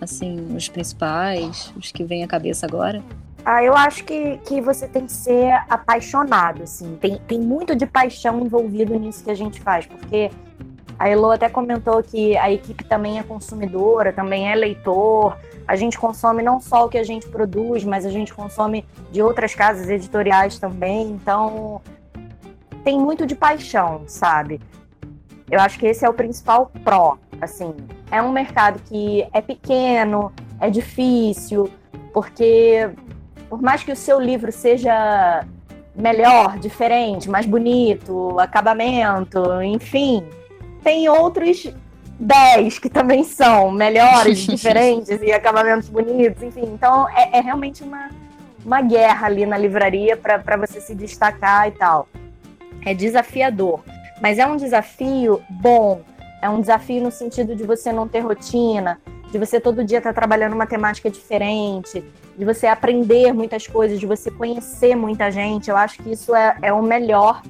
Assim, os principais, os que vêm à cabeça agora? Ah, eu acho que, que você tem que ser apaixonado, assim. Tem, tem muito de paixão envolvido nisso que a gente faz, porque a Elo até comentou que a equipe também é consumidora, também é leitor. A gente consome não só o que a gente produz, mas a gente consome de outras casas editoriais também. Então, tem muito de paixão, sabe? Eu acho que esse é o principal pró. Assim, é um mercado que é pequeno, é difícil, porque por mais que o seu livro seja melhor, diferente, mais bonito, acabamento, enfim, tem outros 10 que também são melhores, *laughs* diferentes e acabamentos bonitos, enfim. Então é, é realmente uma, uma guerra ali na livraria para você se destacar e tal. É desafiador, mas é um desafio bom. É um desafio no sentido de você não ter rotina, de você todo dia estar tá trabalhando uma temática diferente, de você aprender muitas coisas, de você conhecer muita gente. Eu acho que isso é, é o melhor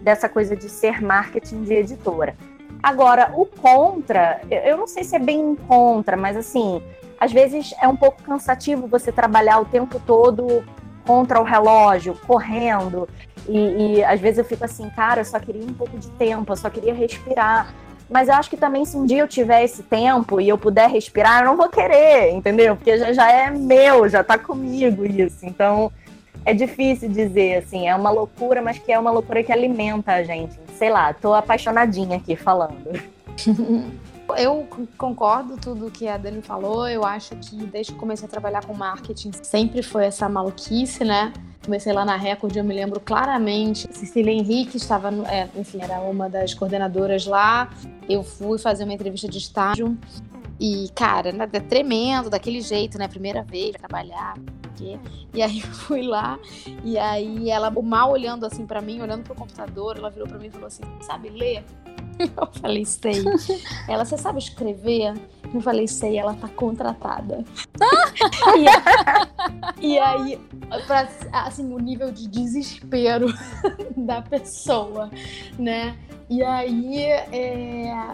dessa coisa de ser marketing de editora. Agora, o contra, eu não sei se é bem contra, mas assim, às vezes é um pouco cansativo você trabalhar o tempo todo contra o relógio, correndo. E, e às vezes eu fico assim, cara, eu só queria um pouco de tempo, eu só queria respirar Mas eu acho que também se um dia eu tiver esse tempo e eu puder respirar, eu não vou querer, entendeu? Porque já, já é meu, já tá comigo isso. Então, é difícil dizer, assim, é uma loucura, mas que é uma loucura que alimenta a gente. Sei lá, tô apaixonadinha aqui falando. *laughs* Eu concordo tudo que a Dani falou. Eu acho que desde que comecei a trabalhar com marketing sempre foi essa maluquice, né? Comecei lá na Record, eu me lembro claramente. Cecília Henrique estava, é, enfim, era uma das coordenadoras lá. Eu fui fazer uma entrevista de estágio e, cara, é tremendo, daquele jeito, né? Primeira vez trabalhar. E aí *laughs* eu fui lá, e aí ela, mal olhando assim para mim, olhando pro computador, ela virou para mim e falou assim: sabe ler? *laughs* Eu falei, sei. Ela, você sabe escrever? Eu falei, sei, ela tá contratada. *laughs* e, aí, pra, assim, o nível de desespero *laughs* da pessoa, né? E aí, é,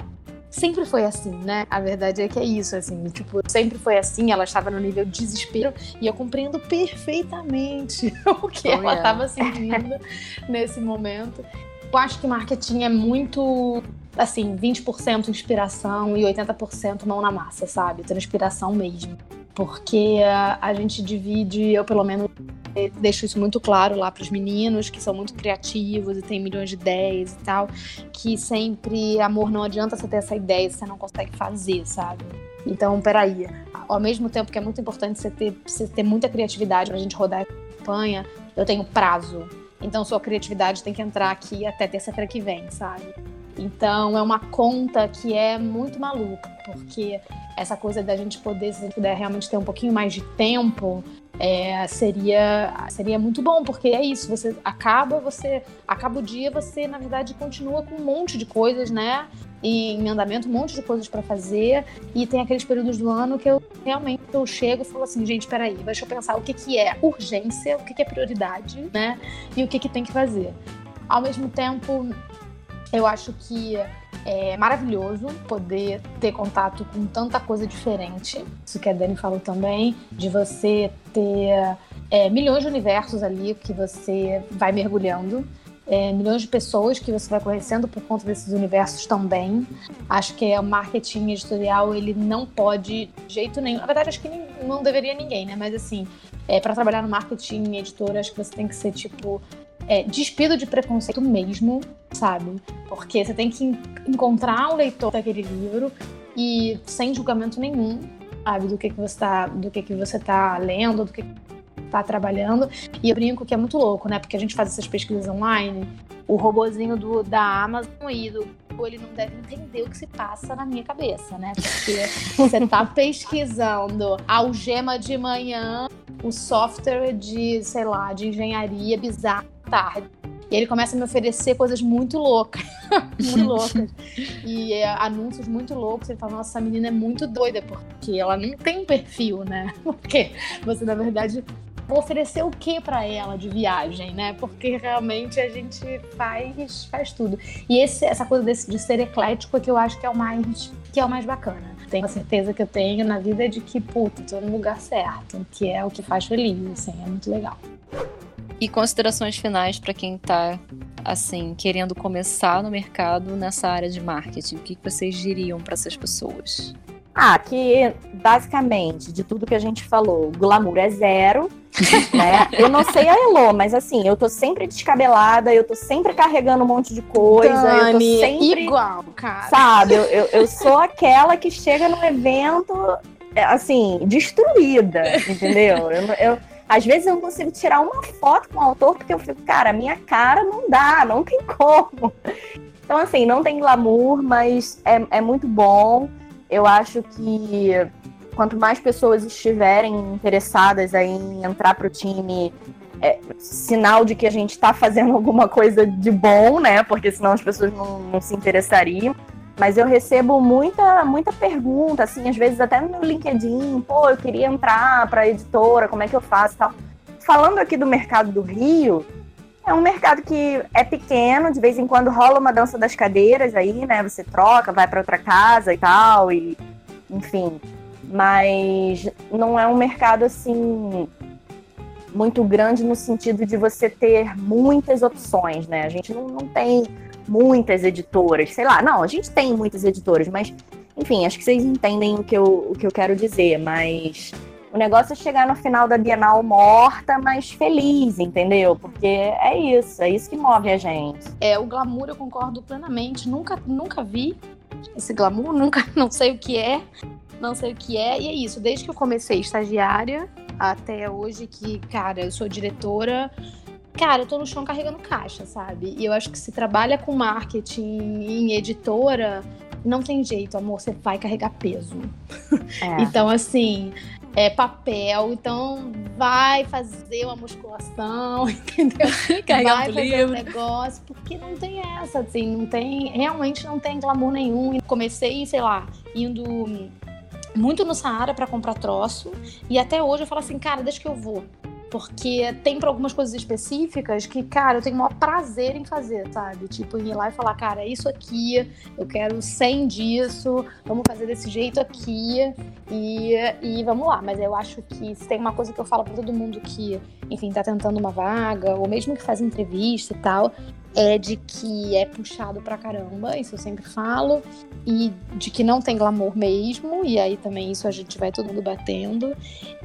sempre foi assim, né? A verdade é que é isso, assim, tipo, sempre foi assim, ela estava no nível de desespero e eu compreendo perfeitamente o que oh, ela estava sentindo nesse momento. Eu acho que marketing é muito assim, 20% inspiração e 80% mão na massa, sabe? Transpiração mesmo. Porque a, a gente divide, eu pelo menos deixo isso muito claro lá para os meninos que são muito criativos e têm milhões de ideias e tal, que sempre, amor, não adianta você ter essa ideia se você não consegue fazer, sabe? Então, peraí. Ao mesmo tempo que é muito importante você ter, você ter muita criatividade pra gente rodar a campanha, eu tenho prazo. Então, sua criatividade tem que entrar aqui até terça-feira que vem, sabe? Então é uma conta que é muito maluca, porque essa coisa da gente poder, se a gente puder realmente ter um pouquinho mais de tempo, é, seria seria muito bom, porque é isso, você acaba, você acaba o dia, você na verdade continua com um monte de coisas, né? Em andamento, um monte de coisas para fazer, e tem aqueles períodos do ano que eu realmente eu chego e falo assim, gente, peraí, deixa eu pensar o que, que é urgência, o que, que é prioridade, né? E o que, que tem que fazer. Ao mesmo tempo, eu acho que é maravilhoso poder ter contato com tanta coisa diferente. Isso que a Dani falou também, de você ter é, milhões de universos ali que você vai mergulhando. É, milhões de pessoas que você vai conhecendo por conta desses universos também. Acho que o marketing editorial ele não pode de jeito nenhum. Na verdade, acho que não deveria ninguém, né? Mas assim, é, para trabalhar no marketing editor, acho que você tem que ser tipo é, despido de preconceito mesmo, sabe? Porque você tem que encontrar o leitor daquele livro e sem julgamento nenhum, sabe? Do que, que você tá, do que, que você tá lendo, do que tá trabalhando. E eu brinco que é muito louco, né? Porque a gente faz essas pesquisas online, o robozinho do, da Amazon e do ele não deve entender o que se passa na minha cabeça, né? Porque *laughs* você tá pesquisando algema de manhã, o software de, sei lá, de engenharia bizarro tarde. E ele começa a me oferecer coisas muito loucas, *laughs* muito loucas. *laughs* E é, anúncios muito loucos. Ele fala, nossa, essa menina é muito doida, porque ela não tem perfil, né? Porque você, na verdade, oferecer o que para ela de viagem, né? Porque realmente a gente faz, faz tudo. E esse, essa coisa desse, de ser eclético é que eu acho que é o mais, que é o mais bacana. Tenho a certeza que eu tenho na vida de que, puta, tô no lugar certo, que é o que faz feliz, assim, é muito legal. E considerações finais para quem está assim querendo começar no mercado nessa área de marketing. O que vocês diriam para essas pessoas? Ah, que basicamente de tudo que a gente falou, glamour é zero, *laughs* né? Eu não sei a Elo, mas assim, eu tô sempre descabelada, eu tô sempre carregando um monte de coisa, Dani, eu tô sempre igual, cara. Sabe? Eu, eu, eu sou aquela que chega no evento assim, destruída, entendeu? Eu, eu às vezes eu não consigo tirar uma foto com o autor porque eu fico, cara, minha cara não dá, não tem como. Então, assim, não tem glamour, mas é, é muito bom. Eu acho que quanto mais pessoas estiverem interessadas em entrar para o time, é sinal de que a gente está fazendo *laughs* alguma coisa de bom, né? Porque senão as pessoas não, não se interessariam. Mas eu recebo muita, muita pergunta, assim, às vezes até no LinkedIn, pô, eu queria entrar para editora, como é que eu faço tal. Falando aqui do mercado do Rio, é um mercado que é pequeno, de vez em quando rola uma dança das cadeiras aí, né? Você troca, vai para outra casa e tal, e enfim. Mas não é um mercado assim muito grande no sentido de você ter muitas opções, né? A gente não, não tem muitas editoras, sei lá. Não, a gente tem muitas editoras, mas enfim, acho que vocês entendem o que eu, o que eu quero dizer, mas o negócio é chegar no final da Bienal morta, mas feliz, entendeu? Porque é isso, é isso que move a gente. É, o glamour eu concordo plenamente. Nunca, nunca vi esse glamour, *laughs* nunca, não sei o que é, não sei o que é. E é isso, desde que eu comecei estagiária até hoje, que, cara, eu sou diretora. Cara, eu tô no chão carregando caixa, sabe? E eu acho que se trabalha com marketing em editora, não tem jeito, amor, você vai carregar peso. É. *laughs* então, assim, é, papel, então vai fazer uma musculação, *laughs* entendeu? Carregar vai um fazer livro. um negócio, porque não tem essa, assim, não tem, realmente não tem glamour nenhum. Comecei, sei lá, indo muito no Saara para comprar troço, e até hoje eu falo assim, cara, deixa que eu vou. Porque tem para algumas coisas específicas que, cara, eu tenho o maior prazer em fazer, sabe? Tipo, ir lá e falar, cara, é isso aqui, eu quero 100 disso, vamos fazer desse jeito aqui e, e vamos lá. Mas eu acho que se tem uma coisa que eu falo para todo mundo que, enfim, tá tentando uma vaga, ou mesmo que faz entrevista e tal, é de que é puxado pra caramba, isso eu sempre falo, e de que não tem glamour mesmo, e aí também isso a gente vai todo mundo batendo,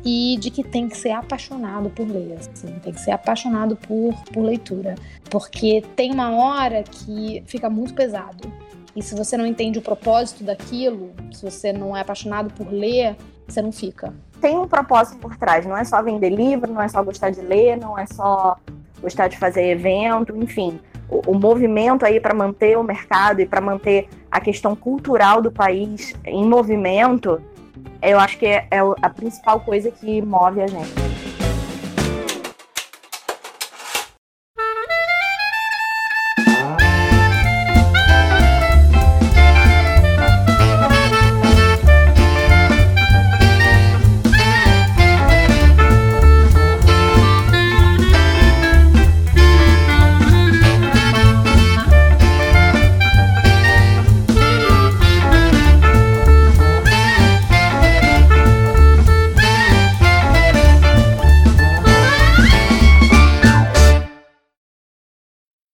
e de que tem que ser apaixonado por ler, assim, tem que ser apaixonado por, por leitura, porque tem uma hora que fica muito pesado. E se você não entende o propósito daquilo, se você não é apaixonado por ler, você não fica. Tem um propósito por trás, não é só vender livro, não é só gostar de ler, não é só gostar de fazer evento, enfim o, movimento aí para manter o mercado e para manter a questão cultural do país em movimento, eu acho que é, é a principal coisa que move a gente.